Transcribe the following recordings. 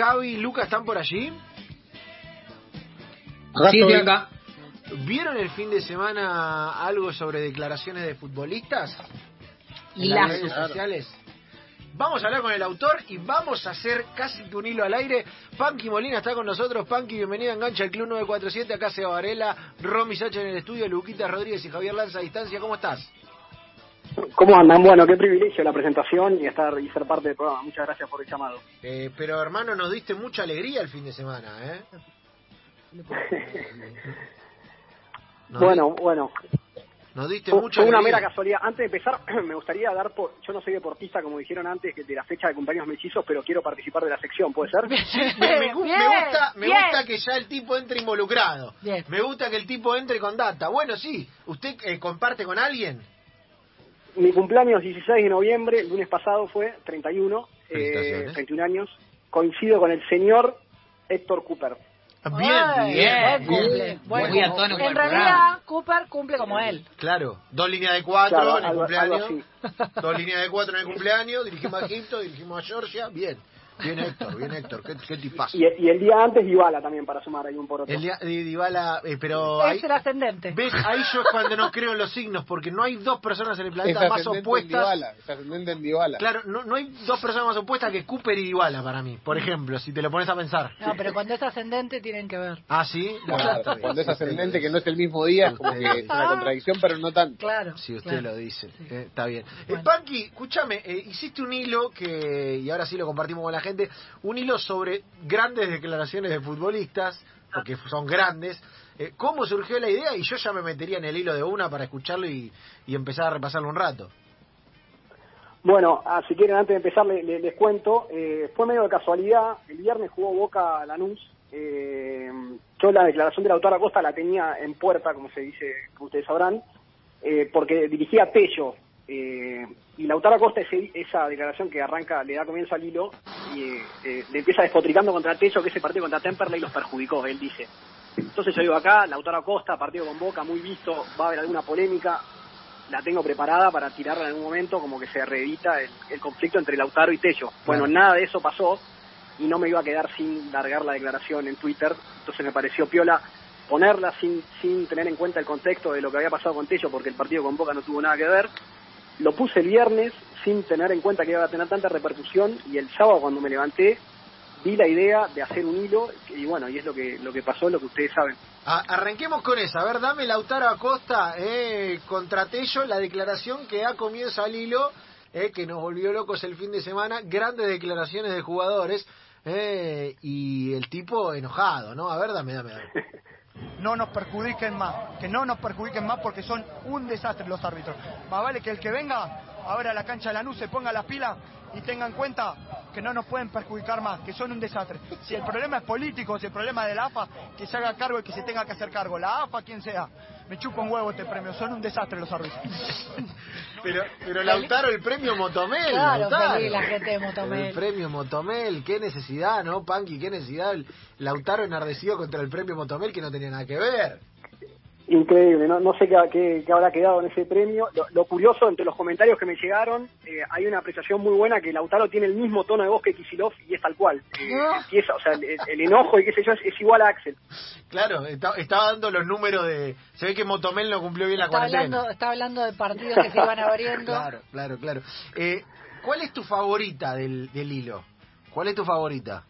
Javi, Luca, ¿están por allí? Sí, estoy acá. ¿Vieron el fin de semana algo sobre declaraciones de futbolistas? Y en las las- redes sociales. Vamos a hablar con el autor y vamos a hacer casi que un hilo al aire. Panky Molina está con nosotros. Panky, bienvenido a Engancha el Club 947. Acá Seba Varela, Romy Sacha en el estudio, Luquita Rodríguez y Javier Lanza a distancia. ¿Cómo estás? ¿Cómo andan? Bueno, qué privilegio la presentación y estar y ser parte del programa. Muchas gracias por el llamado. Eh, pero hermano, nos diste mucha alegría el fin de semana, ¿eh? Nos bueno, bueno, nos diste fue, mucha fue una alegría. mera casualidad. Antes de empezar, me gustaría dar por... Yo no soy deportista, como dijeron antes, que de la fecha de cumpleaños mellizos, pero quiero participar de la sección, ¿puede ser? Me, me me gusta, me bien. gusta que ya el tipo entre involucrado. Bien. Me gusta que el tipo entre con data. Bueno, sí. ¿Usted eh, comparte con alguien? Mi cumpleaños 16 de noviembre, el lunes pasado fue 31, eh, Felicitaciones. 31 años. Coincido con el señor Héctor Cooper. Bien, Ay, bien, bien. Buen Muy a cumple. tono con En realidad, programa. Cooper cumple como él. Claro. Dos líneas de cuatro Claro, en el algo- cumpleaños. algo Dos líneas de cuatro en el cumpleaños. Dirigimos a Egipto, dirigimos a Georgia. Bien. Bien, Héctor. Bien, Héctor. Qué, qué tipazo. Y, y el día antes Dybala también, para sumar ahí un poroto. El día de Dybala, eh, pero ahí, Es el ascendente. ¿ves? Ahí yo es cuando no creo en los signos, porque no hay dos personas en el Es planeta más ascendente en opuestas. Dybala, es ascendente en Dybala. Claro, no, no hay dos personas más opuestas que Cooper y Dybala para mí, por ejemplo, si te lo pones a pensar. No, pero cuando es ascendente tienen que ver. Ah, sí. Bueno, Claro, cuando es ascendente, que no es el mismo día, es como que es una contradicción, pero no tanto. Claro. Si usted claro. lo dice, eh, está bien. Bueno. Eh, Panky, escúchame, eh, hiciste un hilo que, y ahora sí lo compartimos con la gente, un hilo sobre grandes declaraciones de futbolistas, porque son grandes. Eh, ¿Cómo surgió la idea? Y yo ya me metería en el hilo de una para escucharlo y, y empezar a repasarlo un rato. Bueno, ah, si quieren, antes de empezar, le- le- les cuento. Eh, fue medio de casualidad. El viernes jugó Boca Lanús. Eh, yo la declaración de la autora Costa la tenía en puerta, como se dice, como ustedes sabrán, eh, porque dirigía Tello. Eh, y Lautaro Costa, ese- esa declaración que arranca, le da comienzo al hilo, y eh, eh, le empieza despotricando contra Tello, que ese partido contra Temperley los perjudicó, él dice. Entonces yo digo acá, Lautaro Costa, partido con Boca, muy visto, va a haber alguna polémica, la tengo preparada para tirarla en algún momento, como que se reedita el, el conflicto entre Lautaro y Tello. Bueno, Claro. nada de eso pasó y no me iba a quedar sin largar la declaración en Twitter, entonces me pareció piola ponerla sin, sin tener en cuenta el contexto de lo que había pasado con Tello, porque el partido con Boca no tuvo nada que ver. Lo puse el viernes sin tener en cuenta que iba a tener tanta repercusión y el sábado cuando me levanté vi la idea de hacer un hilo y bueno, y es lo que, lo que pasó, lo que ustedes saben. Arranquemos con esa. A ver, dame Lautaro Acosta eh, contra Tello, la declaración que da comienzo al hilo, eh, que nos volvió locos el fin de semana. Grandes declaraciones de jugadores eh, y el tipo enojado, ¿no? A ver, dame, dame, dame. no nos perjudiquen más, que no nos perjudiquen más porque son un desastre los árbitros. Más vale que el que venga ahora a la cancha de Lanús se ponga las pilas y tenga en cuenta que no nos pueden perjudicar más, que son un desastre. Si el problema es político, si el problema es de la AFA, que se haga cargo y que se tenga que hacer cargo. La AFA, quien sea. Me chupa un huevo este premio, son un desastre los árbitros. Pero, pero Lautaro, el premio Motomel. Claro, Lautaro. feliz la gente de Motomel. El premio Motomel, qué necesidad, ¿no, Panky? Qué necesidad. el Lautaro enardecido contra el premio Motomel que no tenía nada que ver. Increíble, no, no sé qué, qué- qué habrá quedado en ese premio. Lo, lo curioso, entre los comentarios que me llegaron, eh, hay una apreciación muy buena que Lautaro tiene el mismo tono de voz que Kisilov y es tal cual. Eh, empieza, o sea, el, el enojo y qué sé yo es, es igual a Axel. Claro, está- estaba dando los números de. Se ve que Motomel no cumplió bien la Está cuarentena. hablando, está hablando de partidos que se iban abriendo. Claro, claro, claro. Eh, ¿Cuál es tu favorita del, del hilo? ¿Cuál es tu favorita?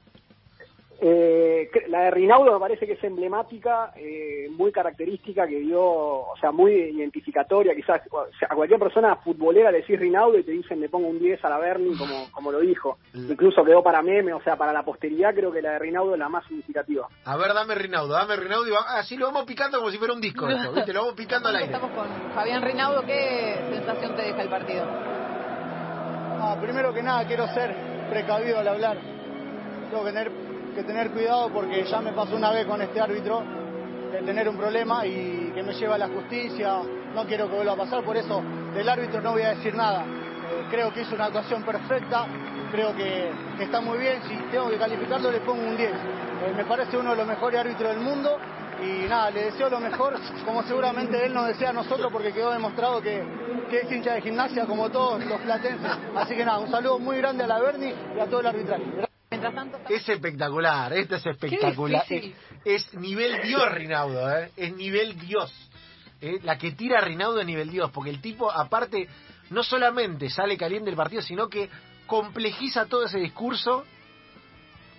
Eh, cre- la de Rinaudo me parece que es emblemática, eh, muy característica, que dio, o sea, muy identificatoria. Quizás o sea, a cualquier persona futbolera le decís Rinaudo y te dicen le pongo un 10 a la Berni, como, como lo dijo. Mm. Incluso quedó para meme, o sea, para la posteridad creo que la de Rinaudo es la más significativa. A ver, dame Rinaudo, dame Rinaudo y va- así lo vamos picando como si fuera un disco esto, ¿viste? Lo vamos picando al aire. Estamos con Fabián Rinaudo. ¿Qué sensación te deja el partido? Ah, primero que nada quiero ser precavido al hablar. Tengo que tener, que tener cuidado porque ya me pasó una vez con este árbitro de tener un problema y que me lleva a la justicia. No quiero que vuelva a pasar, por eso del árbitro no voy a decir nada. Eh, creo que hizo una actuación perfecta, creo que, está muy bien. Si tengo que calificarlo le pongo un 10. Eh, me parece uno de los mejores árbitros del mundo y nada, le deseo lo mejor, como seguramente él nos desea a nosotros porque quedó demostrado que, que es hincha de gimnasia como todos los platenses. Así que nada, un saludo muy grande a la Berni y a todo el arbitraje. Mientras tanto, Es espectacular, esta es espectacular. Es, es nivel Dios Rinaudo, ¿eh? es nivel Dios. ¿eh? La que tira Rinaudo es nivel Dios, porque el tipo aparte no solamente sale caliente del partido, sino que complejiza todo ese discurso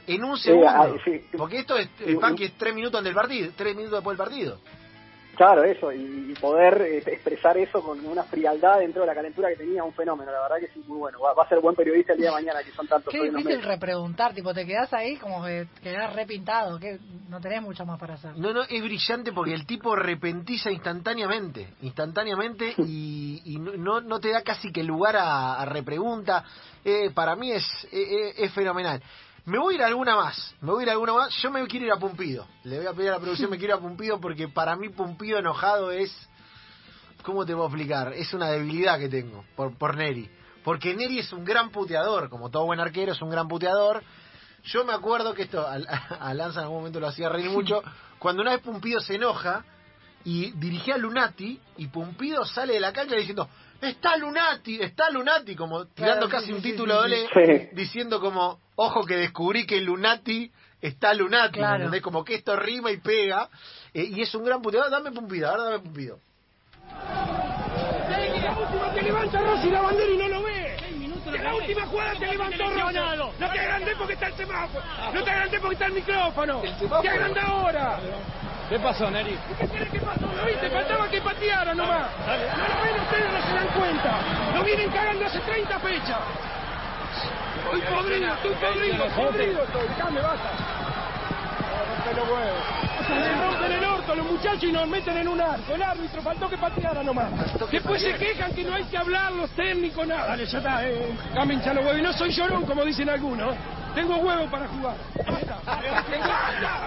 en un segundo. ah, sí. Porque esto es, el Panqui es tres minutos del partido, tres minutos después del partido. Claro, eso, y, y poder eh, expresar eso con una frialdad dentro de la calentura que tenía, un fenómeno, la verdad que sí, muy bueno. Va, va a ser buen periodista el día de mañana, que son tantos Qué difícil medios. repreguntar, tipo, te quedas ahí como que quedás repintado, que no tenés mucho más para hacer. No, no, es brillante porque el tipo repentiza instantáneamente, instantáneamente y, y no- no, no te da casi que lugar a, a repregunta. Eh, para mí es, eh, eh, es fenomenal. Me voy a ir a alguna más, me voy a ir a alguna más. Yo me quiero ir a Pumpido. Le voy a pedir a la producción, me quiero ir a Pumpido porque para mí Pumpido enojado es... ¿Cómo te puedo explicar? Es una debilidad que tengo por, por Neri. Porque Neri es un gran puteador, como todo buen arquero es un gran puteador. Yo me acuerdo que esto a, a Lanza en algún momento lo hacía reír mucho. Cuando una vez Pumpido se enoja y dirigía a Lunati y Pumpido sale de la cancha diciendo está Lunati, está Lunati, como tirando sí, casi sí, un sí, título sí, doble, sí. diciendo como ojo que descubrí que Lunati está Lunati, Claro. ¿entendés? Como que esto rima y pega. eh, y es un gran puteador. Dame Pumpido, ahora dame Pumpido. La última te levanta Rossi la bandera y no lo ve. La última jugada te levantó Rossi. No te agrandé porque está el semáforo. No te agrandé porque está el micrófono. Te agranda ahora. ¿Qué pasó, Neri? ¿Qué querés que pasó? ¿Lo viste? Faltaba que pateara nomás. No lo ven ustedes, no se dan cuenta. Lo vienen cagando hace 30 fechas. Estoy podrido, estoy podrido, podrido estoy. Dejame, basta. Se rompen el orto los muchachos y nos meten en un arco. El árbitro faltó que pateara nomás. Después se quejan que no hay que hablar los técnicos, nada. Dale, ya está, eh. Hincha los huevos. Y no soy llorón, como dicen algunos. Tengo huevo para jugar.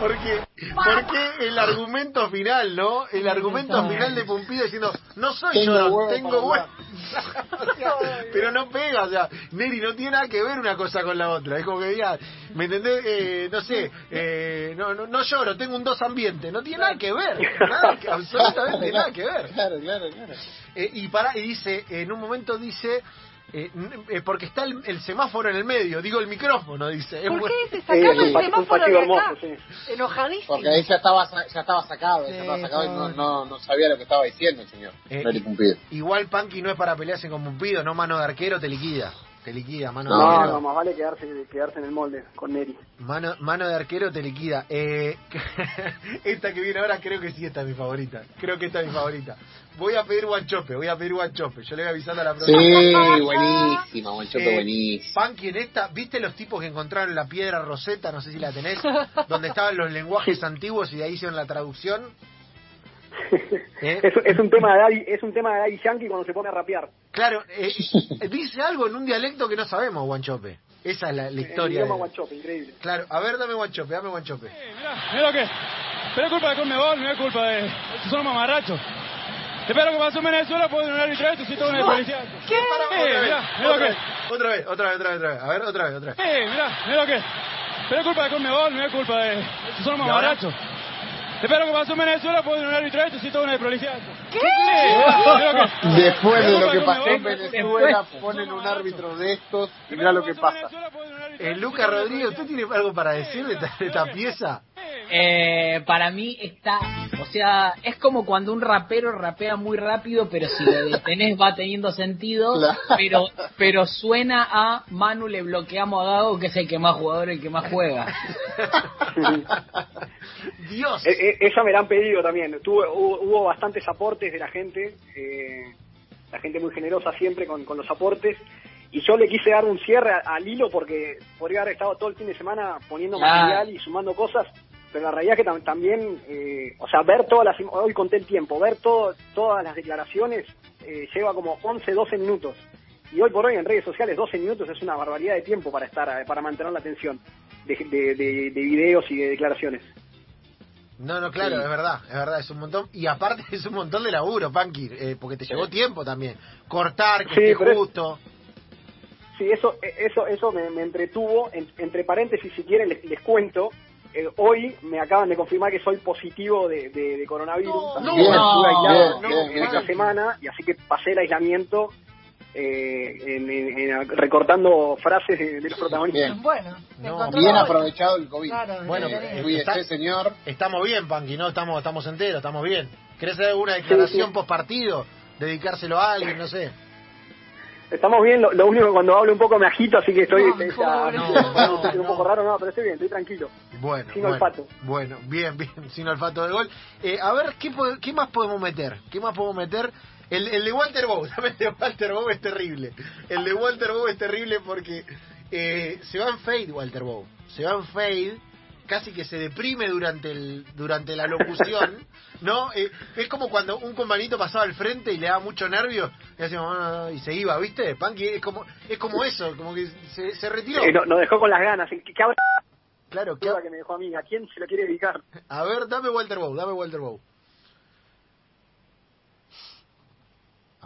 Porque, porque el argumento final, ¿no? El argumento final de Pumpido diciendo, no soy Tengo yo, huevo tengo para huevo. O sea, pero no pega, o sea, Neri no tiene nada que ver una cosa con la otra. Es como que diga, ¿me entendés? Eh, no sé, eh, no, no, no lloro, tengo un dos ambiente. No tiene nada que ver, nada que- absolutamente nada que ver. Claro, claro, claro. Eh, y para y dice, en un momento dice, eh, n- eh, porque está el, el semáforo en el medio, digo el micrófono, dice. ¿Por qué se Sí, sacaron es un el semáforo de acá? hermoso, sí. Enojadísimo. Porque ahí ya estaba, sa- ya estaba sacado, ya Sí, estaba sacado y no, no, no sabía lo que estaba diciendo el señor. Eh. Igual Panky no es para pelearse con Pumpido, no mano de arquero, te liquida. Te liquida, mano de arquero. no, más vale quedarse, quedarse en el molde con Neri. Mano, mano de arquero te liquida. Eh, esta que viene ahora creo que sí esta es mi favorita. Creo que esta es mi favorita. Voy a pedir guanchope, voy a pedir guanchope. Yo le voy avisando a la Sí, producción. buenísima, Guanchope, Eh, buenísima. Panky en esta, ¿viste los tipos que encontraron la piedra roseta? No sé si la tenés. donde estaban los lenguajes antiguos y de ahí hicieron la traducción. ¿Eh? Es, es un tema de Daddy, es un tema de Daddy Yankee cuando se pone a rapear. Claro, eh, dice algo en un dialecto que no sabemos, guanchope. Esa es la, la En historia. idioma de- guanchope, increíble. Claro, a ver, dame guanchope, dame guanchope. Mira lo que. Pero es culpa de Conmebol, no es culpa de. Estos son mamarrachos. Espero que pasó en Venezuela, pueden un árbitro esto, si todo una policía. ¿Qué? Eh, otra, vez, mirá, mirá lo otra, que- vez, otra vez, otra vez, otra vez, otra vez. A ver, otra vez, otra vez. Eh, mira, mira lo que. Pero es culpa de Conmebol, no es culpa de. Estos son ahora? Mamarachos. Espero que pasó en Venezuela, pueden un árbitro esto, si todo una policía. ¿Qué? Después de lo que pasó en Venezuela, ponen un árbitro de estos y mira lo que pasa. Eh, Lucas Rodríguez, ¿usted tiene algo para decir de esta, de esta pieza? Eh, para mí está, o sea, es como cuando un rapero rapea muy rápido, pero si lo detenés va teniendo sentido, Claro. pero pero suena a Manu le bloqueamos a Gago, que es el que más jugador, el que más juega. Dios. E- e- esa me la han pedido también. Tuve, hubo, hubo bastantes aportes de la gente, eh, la gente muy generosa siempre con, con los aportes. Y yo le quise dar un cierre al hilo porque podría haber estado todo el fin de semana poniendo material y sumando cosas, pero la realidad es que tam- también, eh, o sea, ver todas las, hoy conté el tiempo, ver todo, todas las declaraciones eh, lleva como 11, 12 minutos. Y hoy por hoy en redes sociales 12 minutos es una barbaridad de tiempo para estar, eh, para mantener la atención de, de, de- de videos y de declaraciones. No, no, claro, es verdad, es verdad, es un montón. Y aparte es un montón de laburo, Panky, eh, porque te llevó tiempo también. Cortar, que Sí, esté es- justo. Sí, eso, eso, eso me, me entretuvo. En- entre paréntesis, si quieren, les, les cuento. eh, hoy me acaban de confirmar que soy positivo de, de- de coronavirus. No, no, no, bien, esta bien. semana y así eh, en, en- en- recortando frases de, de los protagonistas. Bien. Bueno, No, Bien aprovechado el COVID. Claro, Bueno, bien, eh, bien. Cuídese, está- señor. Estamos bien, Panqui, ¿no? Estamos, estamos enteros, estamos bien. ¿Querés hacer alguna declaración sí. post partido? ¿Dedicárselo a alguien? No sé. Estamos bien, lo, lo único que cuando hablo un poco me agito, así que estoy, No, estoy- pobre. No, bueno, no, estoy un no. poco raro, no, pero estoy bien, estoy tranquilo. Bueno, Sin bueno, olfato. Bueno, bien, bien, sin olfato de gol. Eh, a ver, ¿qué, ¿qué más podemos meter? ¿Qué más podemos meter? El, el de Walter Bow, el de Walter Bow es terrible. El de Walter Bow es terrible porque eh, se va en fade Walter Bow. Se va en fade, casi que se deprime durante el durante la locución, ¿no? Eh, es como cuando un compañito pasaba al frente y le daba mucho nervio y, hacíamos, "Ah", y se iba, ¿viste? Panky es como es como eso, como que se, se retiró. Eh, no- nos dejó con las ganas. ¿Qué, qué habrá Claro, ¿qué, que me dejó a mí? ¿A quién se lo quiere dedicar? A ver, dame Walter Bow, dame Walter Bow.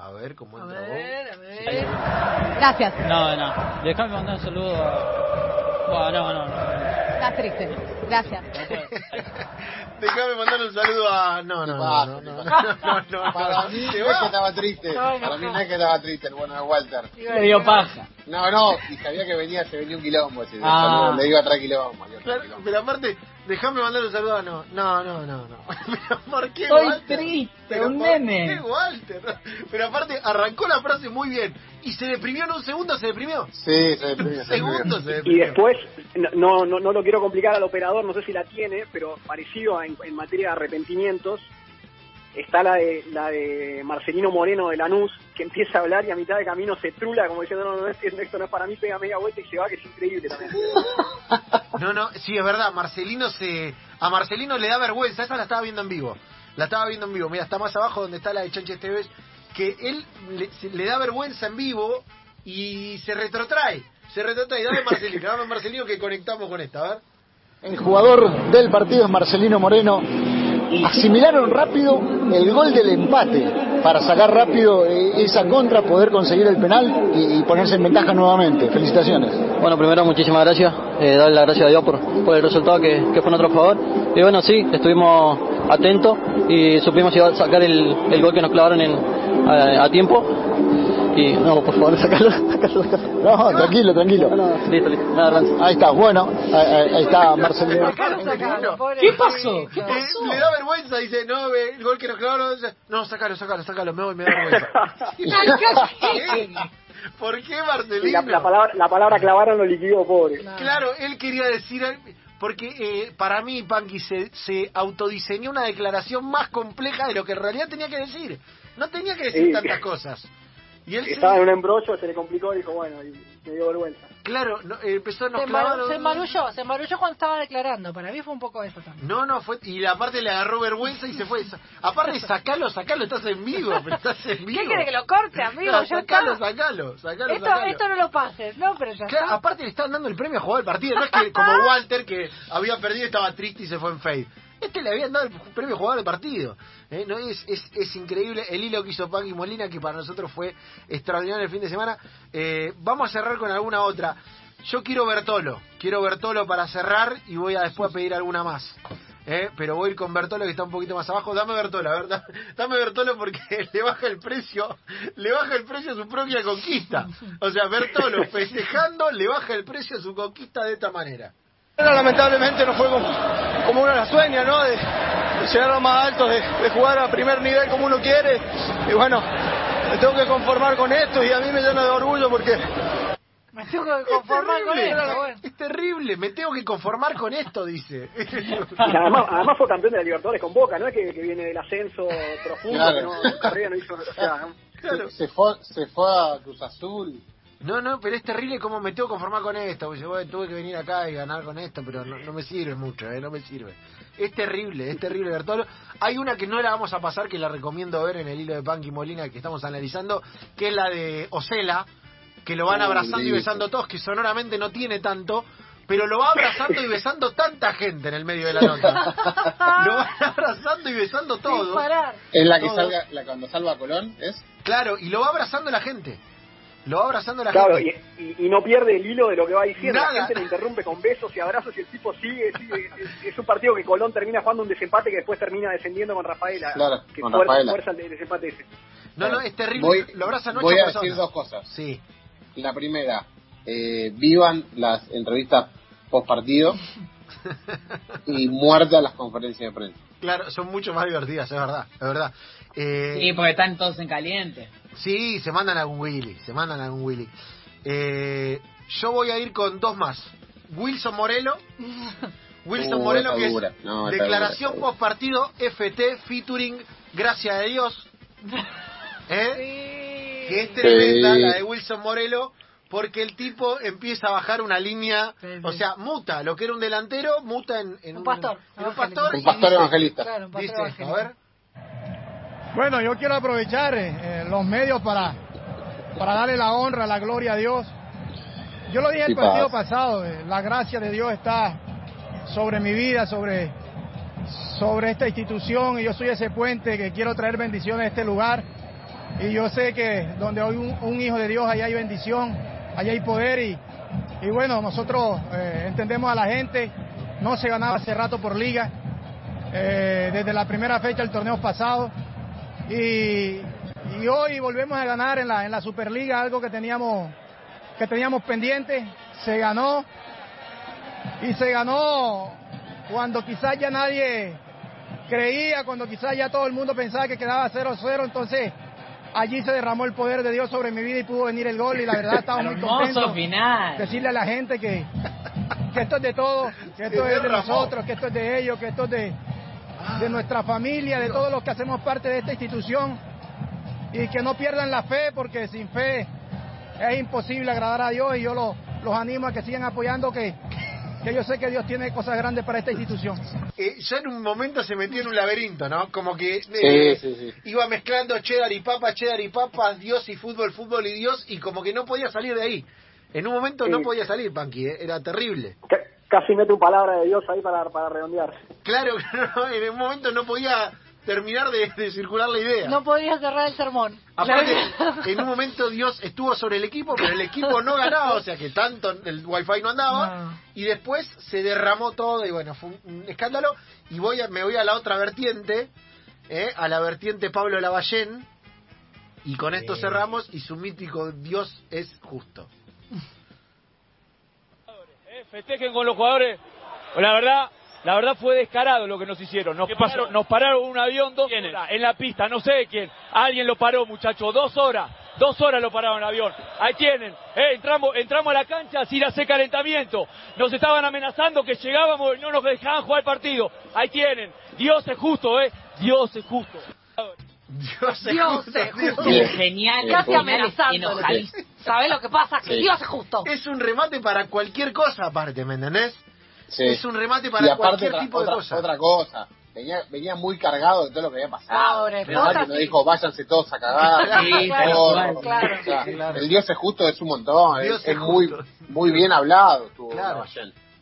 A ver cómo entra vos. ver, a ver. Gracias. No, no. Déjame mandar un saludo a... Bueno, no, no, no. Estás triste. Gracias. Déjame mandar un saludo a. No, no, no. no. Para mí no es que estaba triste. Para mí no es que estaba triste el bueno de Walter. Le dio paja. No, no. Y sabía que venía, se venía un quilombo. Ese, ah. Le digo atrás quilombo. Pero aparte, déjame mandar un saludo a. No, no, no, no. no. Pero ¿por qué Soy Walter? triste, Pero un ¿por nene. qué Walter? Pero aparte, arrancó la frase muy bien. Y se deprimió en un segundo, se deprimió. Sí, se deprimió, Un se deprimió. segundo se Y deprimió. después, no, no, no lo quiero complicar al operador, no sé si la tiene, pero parecido a- en, en materia de arrepentimientos, está la de, la de Marcelino Moreno de Lanús, que empieza a hablar y a mitad de camino se trula como diciendo, no, no, no, esto no es para mí, pega media vuelta y se va, que es increíble también. No, no, sí, es verdad, Marcelino se... A Marcelino le da vergüenza, esa la estaba viendo en vivo. La estaba viendo en vivo, mira, está más abajo donde está la de Chanches TV, que él le, se- le da vergüenza en vivo y se retrotrae. Se retrotrae, dame Marcelino, dame Marcelino que conectamos con esta, a ver. El jugador del partido es Marcelino Moreno. Asimilaron rápido el gol del empate para sacar rápido eh, esa contra, poder conseguir el penal y, ponerse en ventaja nuevamente. Felicitaciones. Bueno, primero muchísimas gracias, eh, darle las gracias a Dios por, por el resultado que, que fue nuestro favor. Y bueno, sí, estuvimos atentos y supimos sacar el, el gol que nos clavaron en, a tiempo. Y no, por favor, sacarlo. No, tranquilo, tranquilo. Listo, listo, nada, Ranzo. Ahí está, bueno, ahí, está Marcelino. Sacalo, sacalo, ¿Qué pasó? ¿Qué Eh, pasó? le da vergüenza, dice, no, ve, el gol que nos clavaron, no, sacalo, sacalo, sacalo, me voy, me da vergüenza. ¿Qué? ¿Por qué Marcelino? la, la palabra, la palabra clavaron lo liquidó, pobre. Claro, él quería decir, porque eh, para mí Panky se, se autodiseñó una declaración más compleja de lo que en realidad tenía que decir. No tenía que decir Sí. tantas cosas. Y él se- Estaba en un embrollo, se le complicó y dijo, bueno, y me dio vergüenza. claro, no, eh, empezó nos Se, se embarulló, se embarulló cuando estaba declarando. Para mí fue un poco eso también. No, no, fue, y aparte le agarró vergüenza y se fue. Aparte, sacalo, sacalo, estás en vivo, pero estás en vivo. ¿Qué quiere que lo corte, amigo? No, sacalo, sacalo, sacalo, Esto, sacalo. esto no lo pases, ¿no? Pero ya Claro, está. aparte le están dando el premio a jugar el partido. No es que como Walter, que había perdido y estaba triste y se fue en fade. Este le habían dado el premio jugador del partido. ¿eh? No es, es, es increíble el hilo que hizo Pagui Molina, que para nosotros fue extraordinario el fin de semana. Eh, vamos a cerrar con alguna otra. Yo quiero Bertolo, quiero Bertolo para cerrar y voy a después a pedir alguna más. ¿eh? Pero voy a ir con Bertolo que está un poquito más abajo. Dame Bertolo, a ver, da- dame Bertolo porque le baja el precio, le baja el precio a su propia conquista. O sea, Bertolo festejando le baja el precio a su conquista de esta manera. Lamentablemente no fue como, como uno la sueña, ¿no? De, de llegar a lo más alto, de, de jugar a primer nivel como uno quiere. Y bueno, me tengo que conformar con esto y a mí me llena de orgullo porque Me tengo que conformar con terrible, eso. bueno. es terrible, me tengo que conformar con esto, dice. Y además, además fue campeón de la Libertadores con Boca, no es que, que viene del ascenso profundo, Claro. que no, carrera no hizo, o sea, ¿no? Claro. Se, se fue, se fue a Cruz Azul. No, no, pero es terrible cómo me tengo que conformar con esto. Porque bueno, tuve que venir acá y ganar con esto, pero no, no me sirve mucho, ¿eh? no me sirve. Es terrible, es terrible Bertolo. Hay una que no la vamos a pasar, que la recomiendo ver en el hilo de Panky Molina que estamos analizando, que es la de Osela, que lo van abrazando y besando todos, que sonoramente no tiene tanto, pero lo va abrazando y besando tanta gente en el medio de la nota. lo van abrazando y besando todo. Es la que Todo. salga, la cuando salva a Colón, ¿es? Claro, y lo va abrazando la gente. Lo va abrazando la Claro, gente. y, y- y no pierde el hilo de lo que va diciendo. Nada. La gente le interrumpe con besos y abrazos y el tipo sigue. sigue. Es, es un partido que Colón termina jugando un desempate que después termina descendiendo con Rafaela. Claro, que con fuerza, Rafaela. fuerza el desempate ese. No, no, es terrible. Voy, lo abrazan ocho voy a personas. decir dos cosas. Sí. La primera, eh, vivan las entrevistas post partido y muerta las conferencias de prensa. Claro, son mucho más divertidas, es verdad, es verdad. Eh, Sí, porque están todos en caliente. Sí, se mandan a un Willy, se mandan a un Willy. Eh, yo voy a ir con dos más. Wilson Morelo. Wilson Uh, Morelo, que es No, declaración dura. post partido, FT, featuring, gracias a Dios. ¿Eh? Que es tremenda Sí. la de Wilson Morelo, porque el tipo empieza a bajar una línea, o sea, muta, lo que era un delantero, muta en, en Un pastor, en un evangelista. pastor. Un y pastor dice- evangelista. Claro, un pastor Dice, a evangelista. ver. Bueno, yo quiero aprovechar eh, los medios para, para darle la honra, la gloria a Dios. Yo lo dije el Sí, partido paz. pasado, eh, la gracia de Dios está sobre mi vida, sobre, sobre esta institución y yo soy ese puente que quiero traer bendiciones a este lugar. Y yo sé que donde hay un, un hijo de Dios, allá hay bendición, allá hay poder y, y bueno, nosotros eh, entendemos a la gente, no se ganaba hace rato por liga, eh, desde la primera fecha del torneo pasado. Y, y hoy volvemos a ganar en la, en la Superliga, algo que teníamos, que teníamos pendiente, se ganó. Y se ganó cuando quizás ya nadie creía, cuando quizás ya todo el mundo pensaba que quedaba 0-0, entonces allí se derramó el poder de Dios sobre mi vida y pudo venir el gol y la verdad estamos muy final. decirle a la gente que, que esto es de todos, que esto Se es de nosotros, que esto es de ellos, que esto es de, de nuestra familia, de todos los que hacemos parte de esta institución. Y que no pierdan la fe porque sin fe es imposible agradar a Dios y yo los, los animo a que sigan apoyando que, que yo sé que Dios tiene cosas grandes para esta institución. eh, ya en un momento se metió en un laberinto, ¿no? Como que eh, Sí, sí, sí. iba mezclando cheddar y papa, cheddar y papa, Dios y fútbol, fútbol y Dios, y como que no podía salir de ahí. En un momento no podía salir, Panqui, ¿eh? era terrible. Ca- Casi mete un palabra de Dios ahí para, para redondear. Claro, no, en un momento no podía terminar de, de circular la idea. No podría cerrar el sermón. Aparte, en un momento Dios estuvo sobre el equipo, pero el equipo no ganaba, o sea que tanto el wifi no andaba, No. y después se derramó todo y bueno, fue un, un escándalo, y voy a, me voy a la otra vertiente, ¿eh? a la vertiente Pablo Lavallén, y con esto cerramos, y su mítico Dios es justo. Eh, festejen con los jugadores. Pues la verdad, la verdad fue descarado lo que nos hicieron. Nos, pararon, nos pararon un avión dos horas en la pista, no sé de quién. Alguien lo paró, muchachos, dos horas. Dos horas lo pararon el avión. Ahí tienen. Eh, entramos, entramos a la cancha sin hacer calentamiento. Nos estaban amenazando que llegábamos y no nos dejaban jugar el partido. Ahí tienen. Dios es justo, ¿eh? Dios es justo. Dios es Dios justo, es justo. Genial. Casi amenazando. ¿Sabes lo que pasa? Que Sí. Dios es justo. Es un remate para cualquier cosa aparte, ¿me entendés? Sí. Es un remate para aparte cualquier otra, tipo de otra- cosa. otra cosa. Venía, venía muy cargado de todo lo que había pasado. Pobre, que nos sí. dijo, váyanse todos a cagar. Sí, claro, claro. O sea, Claro. El Dios es justo es un montón. Dios es es es muy, muy bien hablado. Estuvo Claro.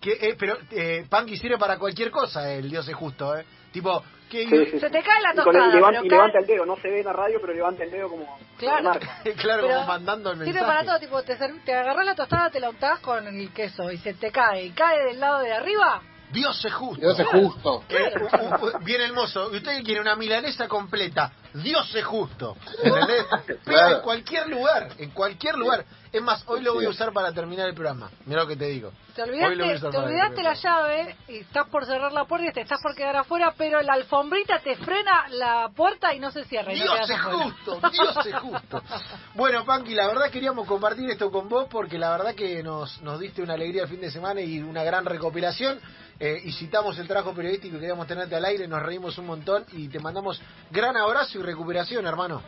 Que, eh, pero eh, Panqui sirve para cualquier cosa, el Dios es justo, ¿eh? Tipo, Sí, sí, Se sí. te cae la Y, con el- tostada, pero y cae- levanta el dedo, no se ve en la radio, pero levanta el dedo como Claro. claro, Pero como mandando el Sirve mensaje. para todo, tipo, te, te agarras la tostada, te la untás con el queso y se te cae. Y cae del lado de arriba. Dios es justo. Dios es justo. Eh, bien hermoso. Y usted quiere una milanesa completa. Dios es justo. ¿Entendés? Claro. en cualquier lugar. En cualquier lugar. Es más, hoy lo voy a usar para terminar el programa. Mira lo que te digo. Te olvidaste, te olvidaste la llave y estás por cerrar la puerta y te estás por quedar afuera, pero la alfombrita te frena la puerta y no se cierra. no Dios es afuera. justo, Dios es justo. Bueno, Panqui, la verdad queríamos compartir esto con vos porque la verdad que nos, nos diste una alegría el fin de semana y una gran recopilación. Eh, y citamos el trabajo periodístico y queríamos tenerte al aire, nos reímos un montón y te mandamos gran abrazo y recuperación, hermano.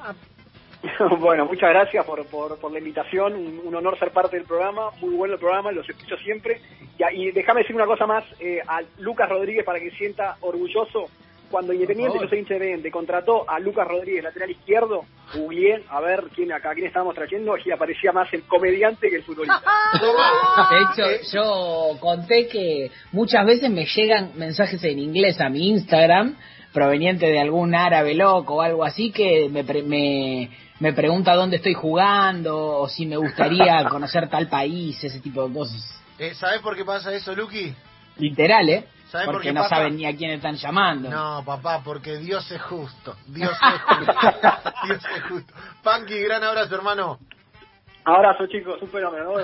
bueno, muchas gracias por, por, por la invitación, un, un honor ser parte del programa, muy bueno el programa, los escucho siempre. Y, y déjame decir una cosa más eh, a Lucas Rodríguez para que sienta orgulloso. Cuando Independiente, yo soy hincha de Independiente, contrató a Lucas Rodríguez, lateral izquierdo, googleé a ver quién acá, quién estábamos trayendo, y aparecía más el comediante que el futbolista. De hecho, yo conté que muchas veces me llegan mensajes en inglés a mi Instagram proveniente de algún árabe loco o algo así que me, pre- me, me pregunta dónde estoy jugando o si me gustaría conocer tal país, ese tipo de cosas. Eh, ¿Sabes por qué pasa eso, Lucky? Literal, ¿eh? ¿Sabes por Porque qué no pasa? saben ni a quién están llamando. No, papá, porque Dios es justo. Dios es justo. Dios es justo. Panky, gran abrazo, hermano. Abrazo, chicos. Nos vemos.